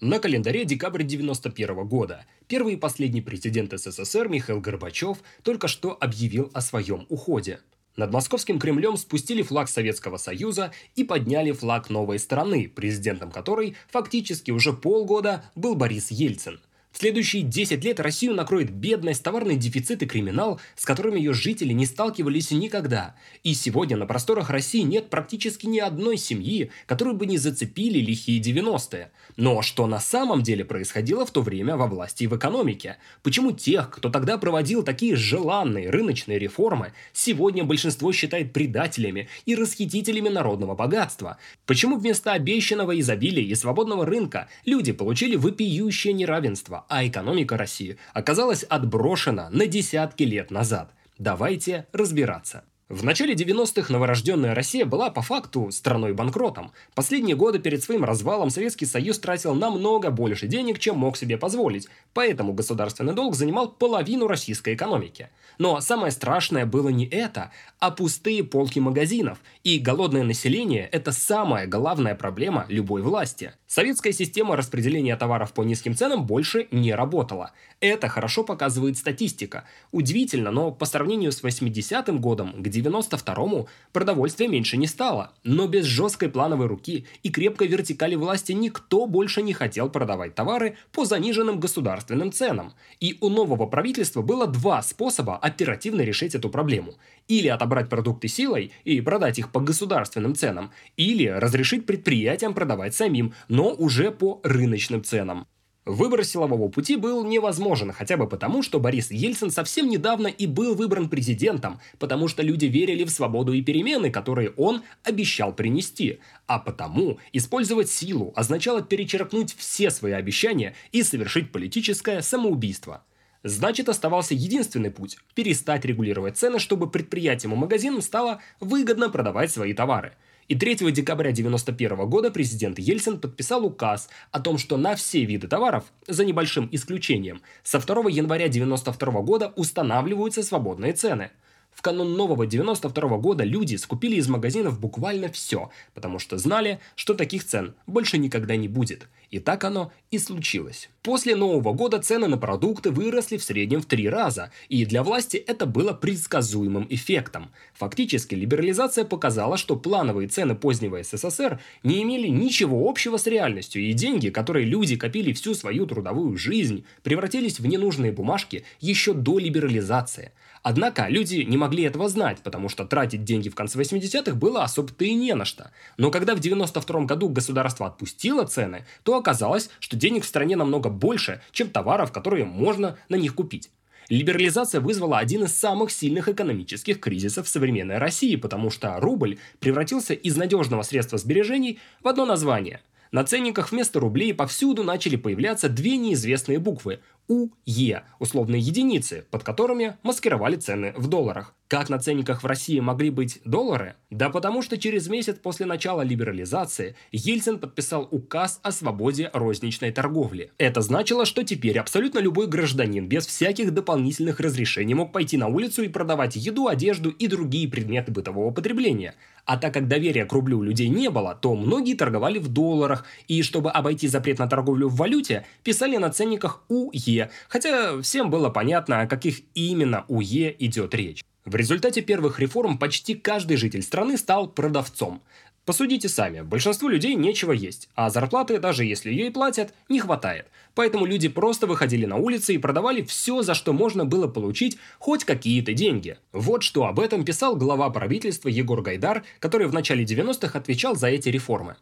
На календаре декабрь 91 года. Первый и последний президент СССР Михаил Горбачев только что объявил о своем уходе. Над московским Кремлем спустили флаг Советского Союза и подняли флаг новой страны, президентом которой фактически уже полгода был Борис Ельцин – в следующие 10 лет Россию накроет бедность, товарный дефицит и криминал, с которыми ее жители не сталкивались никогда. И сегодня на просторах России нет практически ни одной семьи, которую бы не зацепили лихие 90-е. Но что на самом деле происходило в то время во власти и в экономике? Почему тех, кто тогда проводил такие желанные рыночные реформы, сегодня большинство считает предателями и расхитителями народного богатства? Почему вместо обещанного изобилия и свободного рынка люди получили вопиющее неравенство, а экономика России оказалась отброшена на десятки лет назад. Давайте разбираться. В начале 90-х новорожденная Россия была по факту страной-банкротом. Последние годы перед своим развалом Советский Союз тратил намного больше денег, чем мог себе позволить, поэтому государственный долг занимал половину российской экономики. Но самое страшное было не это, а пустые полки магазинов. И голодное население – это самая главная проблема любой власти. Советская система распределения товаров по низким ценам больше не работала. Это хорошо показывает статистика. Удивительно, но по сравнению с 80-м годом, где 92-му продовольствия меньше не стало. Но без жесткой плановой руки и крепкой вертикали власти никто больше не хотел продавать товары по заниженным государственным ценам. И у нового правительства было два способа оперативно решить эту проблему. Или отобрать продукты силой и продать их по государственным ценам, или разрешить предприятиям продавать самим, но уже по рыночным ценам. Выбор силового пути был невозможен, хотя бы потому, что Борис Ельцин совсем недавно и был выбран президентом, потому что люди верили в свободу и перемены, которые он обещал принести. А потому использовать силу означало перечеркнуть все свои обещания и совершить политическое самоубийство. Значит, оставался единственный путь – перестать регулировать цены, чтобы предприятиям и магазинам стало выгодно продавать свои товары – и 3 декабря 1991 года президент Ельцин подписал указ о том, что на все виды товаров, за небольшим исключением, со 2 января 1992 года устанавливаются свободные цены. В канун нового 92 года люди скупили из магазинов буквально все, потому что знали, что таких цен больше никогда не будет – и так оно и случилось. После Нового года цены на продукты выросли в среднем в три раза, и для власти это было предсказуемым эффектом. Фактически либерализация показала, что плановые цены позднего СССР не имели ничего общего с реальностью, и деньги, которые люди копили всю свою трудовую жизнь, превратились в ненужные бумажки еще до либерализации. Однако люди не могли этого знать, потому что тратить деньги в конце 80-х было особо-то и не на что. Но когда в 92 году государство отпустило цены, то оказалось, что денег в стране намного больше, чем товаров, которые можно на них купить. Либерализация вызвала один из самых сильных экономических кризисов современной России, потому что рубль превратился из надежного средства сбережений в одно название. На ценниках вместо рублей повсюду начали появляться две неизвестные буквы УЕ – условные единицы, под которыми маскировали цены в долларах. Как на ценниках в России могли быть доллары? Да потому что через месяц после начала либерализации Ельцин подписал указ о свободе розничной торговли. Это значило, что теперь абсолютно любой гражданин без всяких дополнительных разрешений мог пойти на улицу и продавать еду, одежду и другие предметы бытового потребления. А так как доверия к рублю у людей не было, то многие торговали в долларах, и чтобы обойти запрет на торговлю в валюте, писали на ценниках УЕ, хотя всем было понятно, о каких именно УЕ идет речь. В результате первых реформ почти каждый житель страны стал продавцом. Посудите сами, большинству людей нечего есть, а зарплаты, даже если и платят, не хватает. Поэтому люди просто выходили на улицы и продавали все, за что можно было получить хоть какие-то деньги. Вот что об этом писал глава правительства Егор Гайдар, который в начале 90-х отвечал за эти реформы.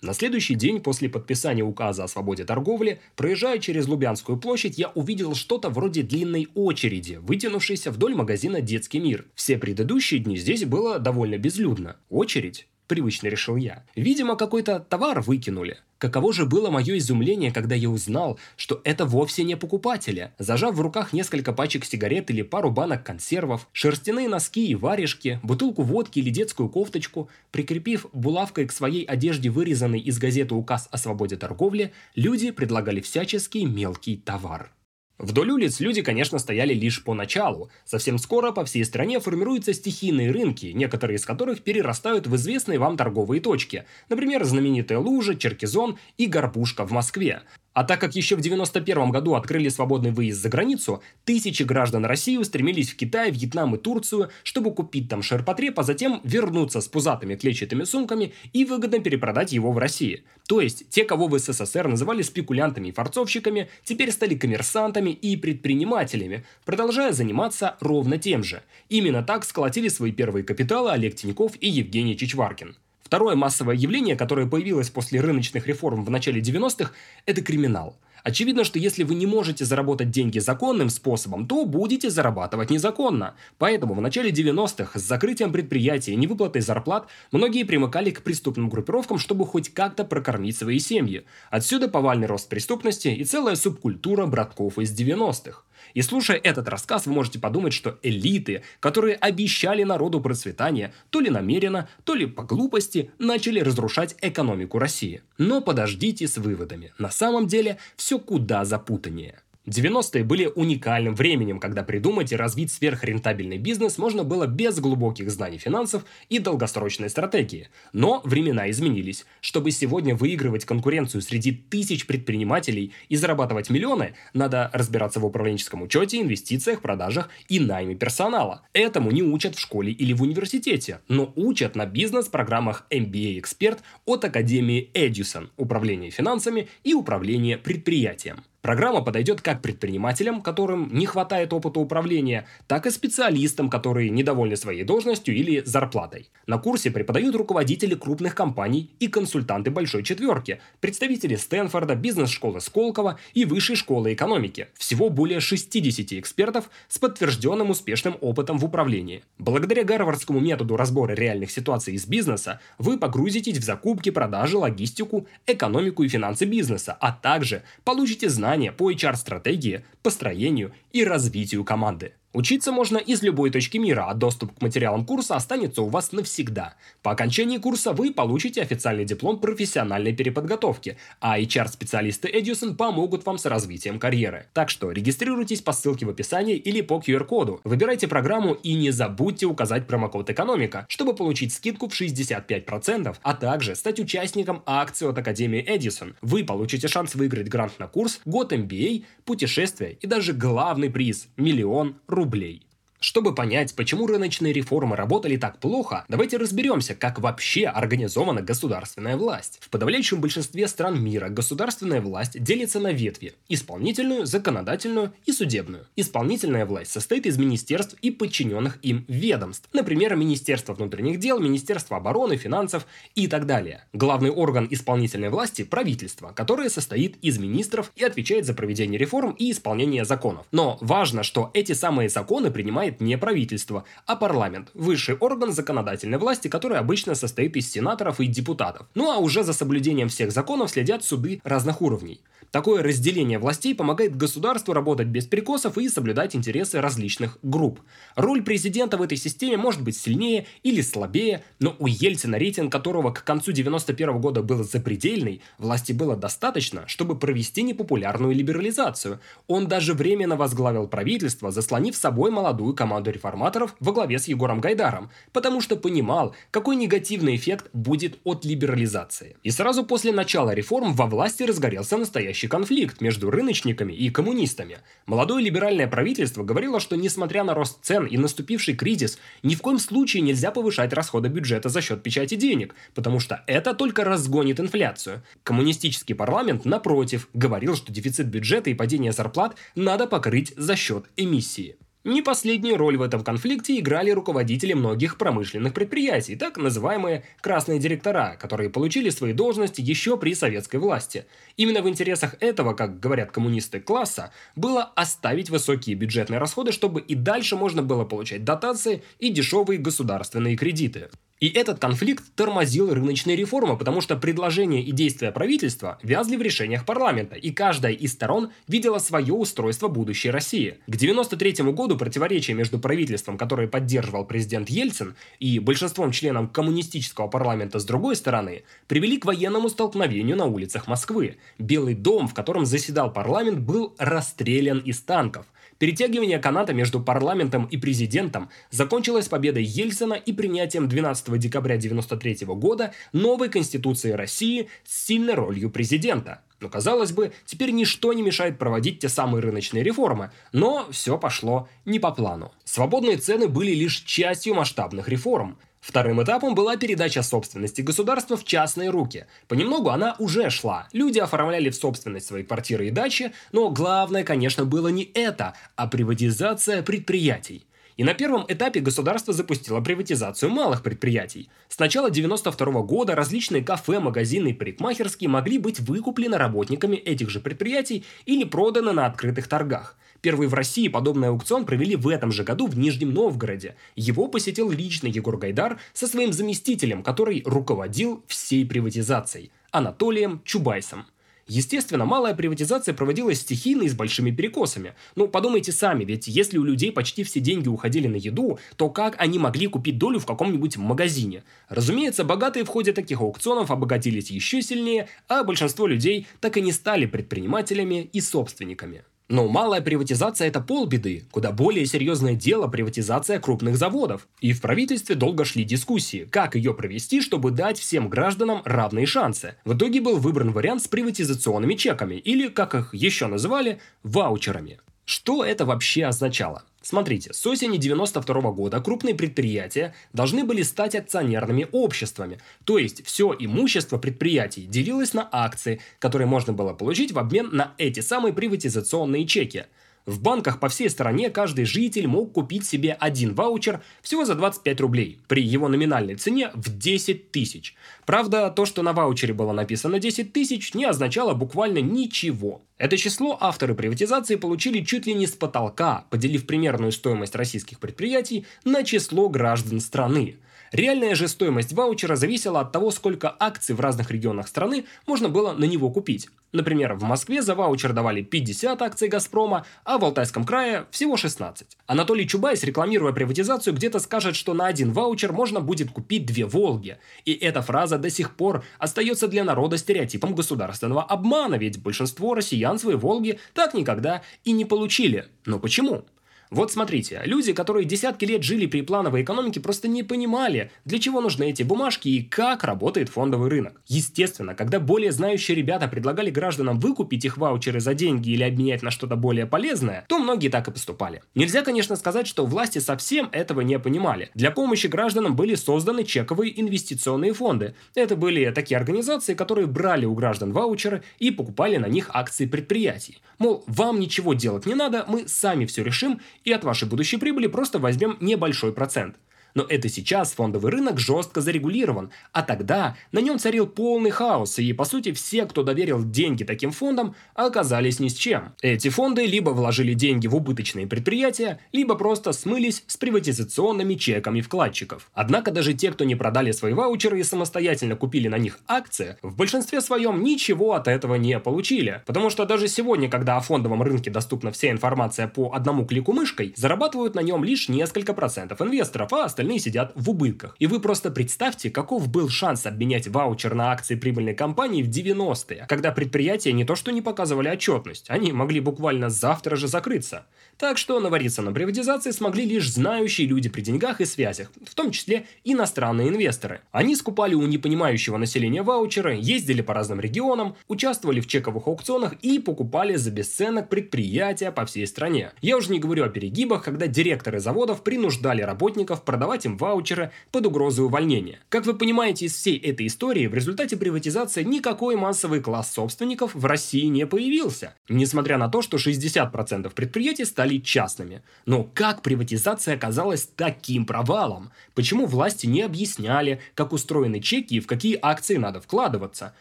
На следующий день после подписания указа о свободе торговли, проезжая через Лубянскую площадь, я увидел что-то вроде длинной очереди, вытянувшейся вдоль магазина «Детский мир». Все предыдущие дни здесь было довольно безлюдно. Очередь привычно решил я. Видимо, какой-то товар выкинули. Каково же было мое изумление, когда я узнал, что это вовсе не покупатели. Зажав в руках несколько пачек сигарет или пару банок консервов, шерстяные носки и варежки, бутылку водки или детскую кофточку, прикрепив булавкой к своей одежде вырезанный из газеты указ о свободе торговли, люди предлагали всяческий мелкий товар. Вдоль улиц люди, конечно, стояли лишь поначалу. Совсем скоро по всей стране формируются стихийные рынки, некоторые из которых перерастают в известные вам торговые точки. Например, знаменитая Лужа, Черкизон и Горбушка в Москве. А так как еще в 1991 году открыли свободный выезд за границу, тысячи граждан России устремились в Китай, Вьетнам и Турцию, чтобы купить там ширпотреб, а затем вернуться с пузатыми клетчатыми сумками и выгодно перепродать его в России. То есть, те, кого в СССР называли спекулянтами и форцовщиками, теперь стали коммерсантами и предпринимателями, продолжая заниматься ровно тем же. Именно так сколотили свои первые капиталы Олег Тиньков и Евгений Чичваркин. Второе массовое явление, которое появилось после рыночных реформ в начале 90-х, это криминал. Очевидно, что если вы не можете заработать деньги законным способом, то будете зарабатывать незаконно. Поэтому в начале 90-х с закрытием предприятий и невыплатой зарплат многие примыкали к преступным группировкам, чтобы хоть как-то прокормить свои семьи. Отсюда повальный рост преступности и целая субкультура братков из 90-х. И слушая этот рассказ, вы можете подумать, что элиты, которые обещали народу процветание, то ли намеренно, то ли по глупости, начали разрушать экономику России. Но подождите с выводами. На самом деле все куда запутаннее. 90-е были уникальным временем, когда придумать и развить сверхрентабельный бизнес можно было без глубоких знаний финансов и долгосрочной стратегии. Но времена изменились. Чтобы сегодня выигрывать конкуренцию среди тысяч предпринимателей и зарабатывать миллионы, надо разбираться в управленческом учете, инвестициях, продажах и найме персонала. Этому не учат в школе или в университете, но учат на бизнес-программах MBA Expert от Академии Edison «Управление финансами и управление предприятием». Программа подойдет как предпринимателям, которым не хватает опыта управления, так и специалистам, которые недовольны своей должностью или зарплатой. На курсе преподают руководители крупных компаний и консультанты Большой Четверки, представители Стэнфорда, бизнес-школы Сколково и Высшей школы экономики. Всего более 60 экспертов с подтвержденным успешным опытом в управлении. Благодаря гарвардскому методу разбора реальных ситуаций из бизнеса вы погрузитесь в закупки, продажи, логистику, экономику и финансы бизнеса, а также получите знания знания по HR-стратегии, построению и развитию команды. Учиться можно из любой точки мира, а доступ к материалам курса останется у вас навсегда. По окончании курса вы получите официальный диплом профессиональной переподготовки, а HR-специалисты Edison помогут вам с развитием карьеры. Так что регистрируйтесь по ссылке в описании или по QR-коду, выбирайте программу и не забудьте указать промокод «Экономика», чтобы получить скидку в 65%, а также стать участником акции от Академии Edison. Вы получите шанс выиграть грант на курс, год MBA, путешествия и даже главный приз – миллион рублей рублей. Чтобы понять, почему рыночные реформы работали так плохо, давайте разберемся, как вообще организована государственная власть. В подавляющем большинстве стран мира государственная власть делится на ветви – исполнительную, законодательную и судебную. Исполнительная власть состоит из министерств и подчиненных им ведомств, например, Министерство внутренних дел, Министерство обороны, финансов и так далее. Главный орган исполнительной власти – правительство, которое состоит из министров и отвечает за проведение реформ и исполнение законов. Но важно, что эти самые законы принимают принимает не правительство, а парламент, высший орган законодательной власти, который обычно состоит из сенаторов и депутатов. Ну а уже за соблюдением всех законов следят суды разных уровней. Такое разделение властей помогает государству работать без перекосов и соблюдать интересы различных групп. Роль президента в этой системе может быть сильнее или слабее, но у Ельцина, рейтинг которого к концу 91 года был запредельный, власти было достаточно, чтобы провести непопулярную либерализацию. Он даже временно возглавил правительство, заслонив собой молодую команду реформаторов во главе с Егором Гайдаром, потому что понимал, какой негативный эффект будет от либерализации. И сразу после начала реформ во власти разгорелся настоящий конфликт между рыночниками и коммунистами. Молодое либеральное правительство говорило, что несмотря на рост цен и наступивший кризис, ни в коем случае нельзя повышать расходы бюджета за счет печати денег, потому что это только разгонит инфляцию. Коммунистический парламент, напротив, говорил, что дефицит бюджета и падение зарплат надо покрыть за счет эмиссии. Не последнюю роль в этом конфликте играли руководители многих промышленных предприятий, так называемые «красные директора», которые получили свои должности еще при советской власти. Именно в интересах этого, как говорят коммунисты класса, было оставить высокие бюджетные расходы, чтобы и дальше можно было получать дотации и дешевые государственные кредиты. И этот конфликт тормозил рыночные реформы, потому что предложения и действия правительства вязли в решениях парламента, и каждая из сторон видела свое устройство будущей России. К 1993 году противоречие между правительством, которое поддерживал президент Ельцин, и большинством членов коммунистического парламента с другой стороны, привели к военному столкновению на улицах Москвы. Белый дом, в котором заседал парламент, был расстрелян из танков – Перетягивание каната между парламентом и президентом закончилось победой Ельцина и принятием 12 декабря 1993 года новой Конституции России с сильной ролью президента. Но, казалось бы, теперь ничто не мешает проводить те самые рыночные реформы, но все пошло не по плану. Свободные цены были лишь частью масштабных реформ. Вторым этапом была передача собственности государства в частные руки. Понемногу она уже шла. Люди оформляли в собственность свои квартиры и дачи, но главное, конечно, было не это, а приватизация предприятий. И на первом этапе государство запустило приватизацию малых предприятий. С начала 92 года различные кафе, магазины и парикмахерские могли быть выкуплены работниками этих же предприятий или проданы на открытых торгах. Первый в России подобный аукцион провели в этом же году в Нижнем Новгороде. Его посетил лично Егор Гайдар со своим заместителем, который руководил всей приватизацией – Анатолием Чубайсом. Естественно, малая приватизация проводилась стихийно и с большими перекосами. Ну, подумайте сами, ведь если у людей почти все деньги уходили на еду, то как они могли купить долю в каком-нибудь магазине? Разумеется, богатые в ходе таких аукционов обогатились еще сильнее, а большинство людей так и не стали предпринимателями и собственниками. Но малая приватизация – это полбеды. Куда более серьезное дело – приватизация крупных заводов. И в правительстве долго шли дискуссии, как ее провести, чтобы дать всем гражданам равные шансы. В итоге был выбран вариант с приватизационными чеками, или, как их еще называли, ваучерами. Что это вообще означало? Смотрите, с осени 92 года крупные предприятия должны были стать акционерными обществами, то есть все имущество предприятий делилось на акции, которые можно было получить в обмен на эти самые приватизационные чеки – в банках по всей стране каждый житель мог купить себе один ваучер всего за 25 рублей, при его номинальной цене в 10 тысяч. Правда, то, что на ваучере было написано 10 тысяч, не означало буквально ничего. Это число авторы приватизации получили чуть ли не с потолка, поделив примерную стоимость российских предприятий на число граждан страны. Реальная же стоимость ваучера зависела от того, сколько акций в разных регионах страны можно было на него купить. Например, в Москве за ваучер давали 50 акций «Газпрома», а в Алтайском крае всего 16. Анатолий Чубайс, рекламируя приватизацию, где-то скажет, что на один ваучер можно будет купить две «Волги». И эта фраза до сих пор остается для народа стереотипом государственного обмана, ведь большинство россиян свои «Волги» так никогда и не получили. Но почему? Вот смотрите, люди, которые десятки лет жили при плановой экономике, просто не понимали, для чего нужны эти бумажки и как работает фондовый рынок. Естественно, когда более знающие ребята предлагали гражданам выкупить их ваучеры за деньги или обменять на что-то более полезное, то многие так и поступали. Нельзя, конечно, сказать, что власти совсем этого не понимали. Для помощи гражданам были созданы чековые инвестиционные фонды. Это были такие организации, которые брали у граждан ваучеры и покупали на них акции предприятий. Мол, вам ничего делать не надо, мы сами все решим и от вашей будущей прибыли просто возьмем небольшой процент. Но это сейчас фондовый рынок жестко зарегулирован, а тогда на нем царил полный хаос, и по сути все, кто доверил деньги таким фондам, оказались ни с чем. Эти фонды либо вложили деньги в убыточные предприятия, либо просто смылись с приватизационными чеками вкладчиков. Однако даже те, кто не продали свои ваучеры и самостоятельно купили на них акции, в большинстве своем ничего от этого не получили. Потому что даже сегодня, когда о фондовом рынке доступна вся информация по одному клику мышкой, зарабатывают на нем лишь несколько процентов инвесторов, а остальные сидят в убытках. И вы просто представьте, каков был шанс обменять ваучер на акции прибыльной компании в 90-е, когда предприятия не то что не показывали отчетность, они могли буквально завтра же закрыться. Так что навариться на приватизации смогли лишь знающие люди при деньгах и связях, в том числе иностранные инвесторы. Они скупали у непонимающего населения ваучеры, ездили по разным регионам, участвовали в чековых аукционах и покупали за бесценок предприятия по всей стране. Я уже не говорю о перегибах, когда директоры заводов принуждали работников продавать им ваучеры под угрозой увольнения. Как вы понимаете из всей этой истории, в результате приватизации никакой массовый класс собственников в России не появился. Несмотря на то, что 60% предприятий стали стали частными. Но как приватизация оказалась таким провалом? Почему власти не объясняли, как устроены чеки и в какие акции надо вкладываться?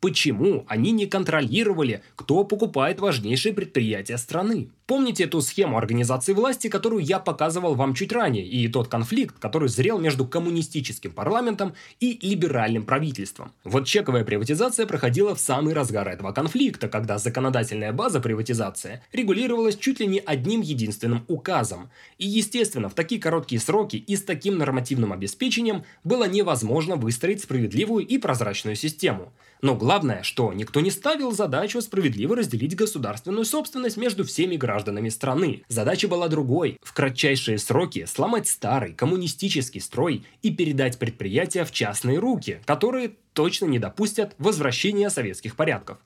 Почему они не контролировали, кто покупает важнейшие предприятия страны? Помните эту схему организации власти, которую я показывал вам чуть ранее, и тот конфликт, который зрел между коммунистическим парламентом и либеральным правительством? Вот чековая приватизация проходила в самый разгар этого конфликта, когда законодательная база приватизации регулировалась чуть ли не одним единственным указом. И, естественно, в такие короткие сроки и с таким нормативным обеспечением было невозможно выстроить справедливую и прозрачную систему. Но главное, что никто не ставил задачу справедливо разделить государственную собственность между всеми гражданами страны. Задача была другой – в кратчайшие сроки сломать старый коммунистический строй и передать предприятия в частные руки, которые точно не допустят возвращения советских порядков.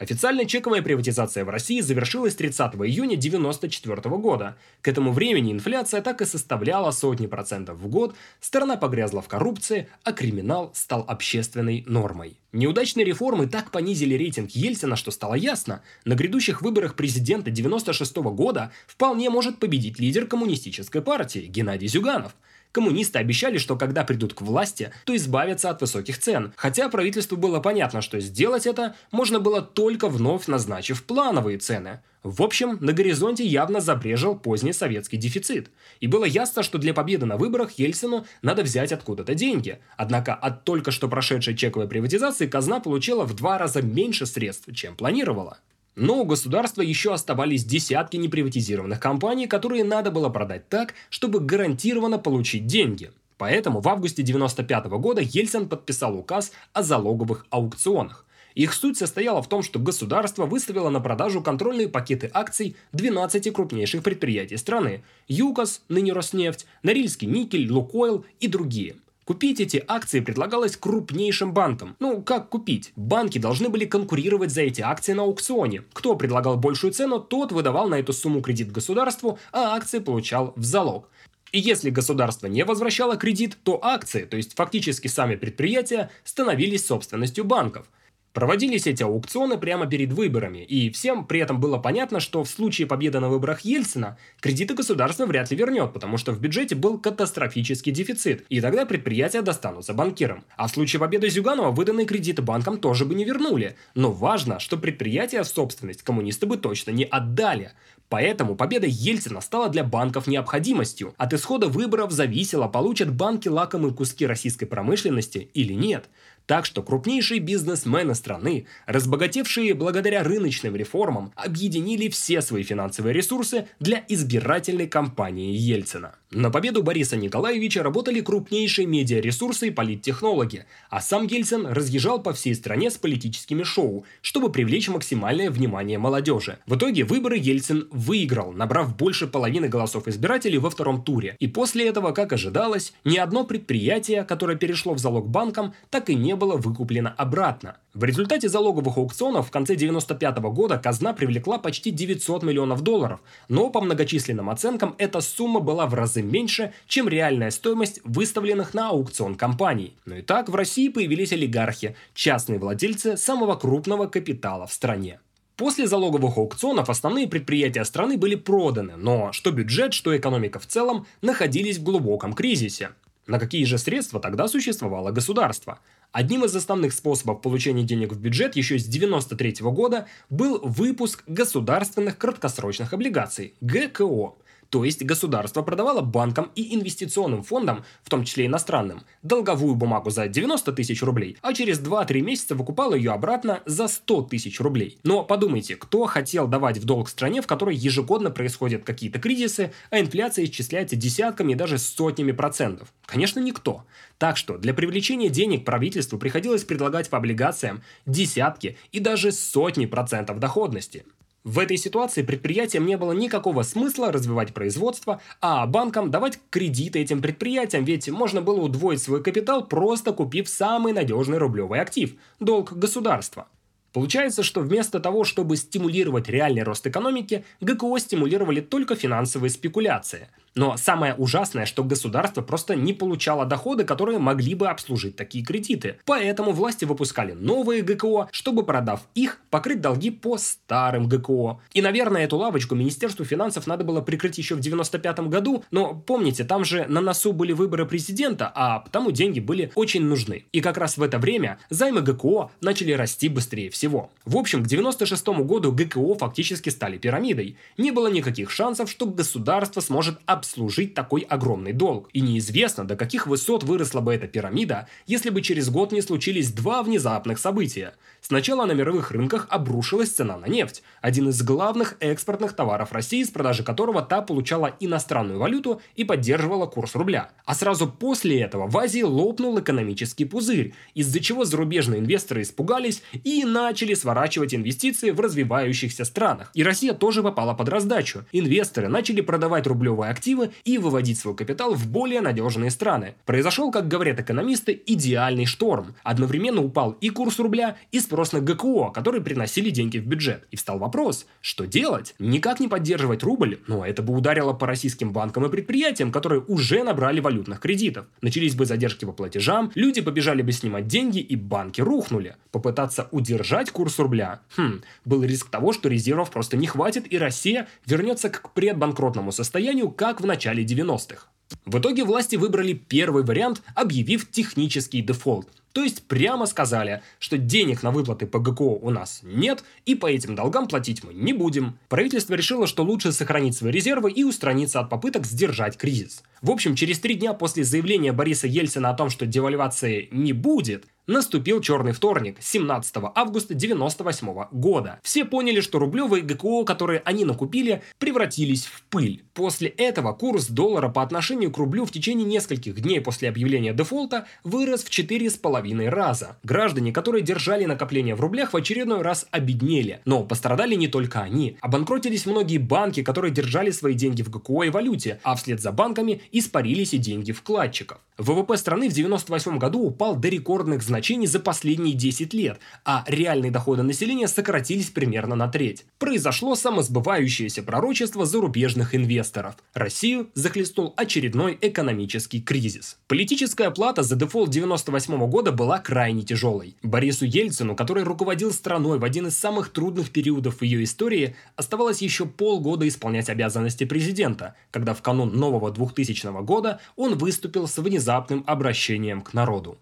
Официальная чековая приватизация в России завершилась 30 июня 1994 года. К этому времени инфляция так и составляла сотни процентов в год, страна погрязла в коррупции, а криминал стал общественной нормой. Неудачные реформы так понизили рейтинг Ельцина, что стало ясно, на грядущих выборах президента 1996 года вполне может победить лидер коммунистической партии Геннадий Зюганов – Коммунисты обещали, что когда придут к власти, то избавятся от высоких цен. Хотя правительству было понятно, что сделать это можно было только вновь назначив плановые цены. В общем, на горизонте явно забрежил поздний советский дефицит. И было ясно, что для победы на выборах Ельцину надо взять откуда-то деньги. Однако от только что прошедшей чековой приватизации казна получила в два раза меньше средств, чем планировала. Но у государства еще оставались десятки неприватизированных компаний, которые надо было продать так, чтобы гарантированно получить деньги. Поэтому в августе 1995 года Ельцин подписал указ о залоговых аукционах. Их суть состояла в том, что государство выставило на продажу контрольные пакеты акций 12 крупнейших предприятий страны – ЮКОС, ныне Роснефть, Норильский никель, Лукойл и другие – Купить эти акции предлагалось крупнейшим банкам. Ну, как купить? Банки должны были конкурировать за эти акции на аукционе. Кто предлагал большую цену, тот выдавал на эту сумму кредит государству, а акции получал в залог. И если государство не возвращало кредит, то акции, то есть фактически сами предприятия, становились собственностью банков – Проводились эти аукционы прямо перед выборами, и всем при этом было понятно, что в случае победы на выборах Ельцина кредиты государство вряд ли вернет, потому что в бюджете был катастрофический дефицит, и тогда предприятия достанутся банкирам. А в случае победы Зюганова выданные кредиты банкам тоже бы не вернули. Но важно, что предприятия в собственность коммунисты бы точно не отдали. Поэтому победа Ельцина стала для банков необходимостью. От исхода выборов зависело, получат банки лакомые куски российской промышленности или нет. Так что крупнейшие бизнесмены страны, разбогатевшие благодаря рыночным реформам, объединили все свои финансовые ресурсы для избирательной кампании Ельцина. На победу Бориса Николаевича работали крупнейшие медиаресурсы и политтехнологи, а сам Ельцин разъезжал по всей стране с политическими шоу, чтобы привлечь максимальное внимание молодежи. В итоге выборы Ельцин выиграл, набрав больше половины голосов избирателей во втором туре. И после этого, как ожидалось, ни одно предприятие, которое перешло в залог банкам, так и не было выкуплено обратно. В результате залоговых аукционов в конце 1995 года казна привлекла почти 900 миллионов долларов, но по многочисленным оценкам эта сумма была в разы меньше, чем реальная стоимость выставленных на аукцион компаний. Но и так в России появились олигархи, частные владельцы самого крупного капитала в стране. После залоговых аукционов основные предприятия страны были проданы, но что бюджет, что экономика в целом находились в глубоком кризисе. На какие же средства тогда существовало государство? Одним из основных способов получения денег в бюджет еще с 1993 года был выпуск государственных краткосрочных облигаций – ГКО – то есть государство продавало банкам и инвестиционным фондам, в том числе иностранным, долговую бумагу за 90 тысяч рублей, а через 2-3 месяца выкупало ее обратно за 100 тысяч рублей. Но подумайте, кто хотел давать в долг стране, в которой ежегодно происходят какие-то кризисы, а инфляция исчисляется десятками и даже сотнями процентов? Конечно, никто. Так что для привлечения денег правительству приходилось предлагать по облигациям десятки и даже сотни процентов доходности. В этой ситуации предприятиям не было никакого смысла развивать производство, а банкам давать кредиты этим предприятиям, ведь можно было удвоить свой капитал, просто купив самый надежный рублевый актив – долг государства. Получается, что вместо того, чтобы стимулировать реальный рост экономики, ГКО стимулировали только финансовые спекуляции. Но самое ужасное, что государство просто не получало доходы, которые могли бы обслужить такие кредиты. Поэтому власти выпускали новые ГКО, чтобы, продав их, покрыть долги по старым ГКО. И, наверное, эту лавочку Министерству финансов надо было прикрыть еще в 95 году, но помните, там же на носу были выборы президента, а потому деньги были очень нужны. И как раз в это время займы ГКО начали расти быстрее всего. В общем, к 96 году ГКО фактически стали пирамидой. Не было никаких шансов, что государство сможет обслужить такой огромный долг. И неизвестно, до каких высот выросла бы эта пирамида, если бы через год не случились два внезапных события. Сначала на мировых рынках обрушилась цена на нефть, один из главных экспортных товаров России, с продажи которого та получала иностранную валюту и поддерживала курс рубля. А сразу после этого в Азии лопнул экономический пузырь, из-за чего зарубежные инвесторы испугались и начали сворачивать инвестиции в развивающихся странах. И Россия тоже попала под раздачу. Инвесторы начали продавать рублевые активы и выводить свой капитал в более надежные страны. Произошел, как говорят экономисты, идеальный шторм. Одновременно упал и курс рубля, и спрос на ГКО, которые приносили деньги в бюджет. И встал вопрос, что делать? Никак не поддерживать рубль, но это бы ударило по российским банкам и предприятиям, которые уже набрали валютных кредитов. Начались бы задержки по платежам, люди побежали бы снимать деньги и банки рухнули. Попытаться удержать курс рубля? Хм, был риск того, что резервов просто не хватит и Россия вернется к предбанкротному состоянию, как в начале 90-х. В итоге власти выбрали первый вариант, объявив технический дефолт. То есть прямо сказали, что денег на выплаты по ГКО у нас нет, и по этим долгам платить мы не будем. Правительство решило, что лучше сохранить свои резервы и устраниться от попыток сдержать кризис. В общем, через три дня после заявления Бориса Ельцина о том, что девальвации не будет, Наступил черный вторник, 17 августа 1998 года. Все поняли, что рублевые ГКО, которые они накупили, превратились в пыль. После этого курс доллара по отношению к рублю в течение нескольких дней после объявления дефолта вырос в 4,5 раза. Граждане, которые держали накопления в рублях, в очередной раз обеднели. Но пострадали не только они. Обанкротились многие банки, которые держали свои деньги в ГКО и валюте, а вслед за банками испарились и деньги вкладчиков. ВВП страны в 1998 году упал до рекордных значений за последние 10 лет, а реальные доходы населения сократились примерно на треть. Произошло самосбывающееся пророчество зарубежных инвесторов. Россию захлестнул очередной экономический кризис. Политическая плата за дефолт 1998 года была крайне тяжелой. Борису Ельцину, который руководил страной в один из самых трудных периодов ее истории, оставалось еще полгода исполнять обязанности президента, когда в канун нового 2000 года он выступил с внезапным обращением к народу.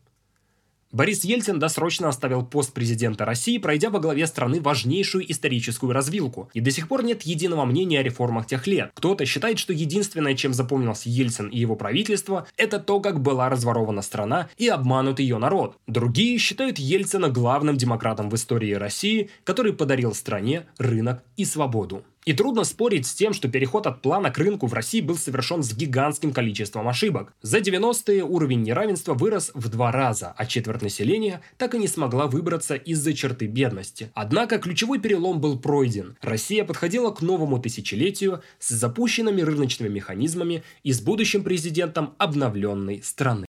Борис Ельцин досрочно оставил пост президента России, пройдя во главе страны важнейшую историческую развилку. И до сих пор нет единого мнения о реформах тех лет. Кто-то считает, что единственное, чем запомнился Ельцин и его правительство, это то, как была разворована страна и обманут ее народ. Другие считают Ельцина главным демократом в истории России, который подарил стране рынок и свободу. И трудно спорить с тем, что переход от плана к рынку в России был совершен с гигантским количеством ошибок. За 90-е уровень неравенства вырос в два раза, а четверть населения так и не смогла выбраться из-за черты бедности. Однако ключевой перелом был пройден. Россия подходила к новому тысячелетию с запущенными рыночными механизмами и с будущим президентом обновленной страны.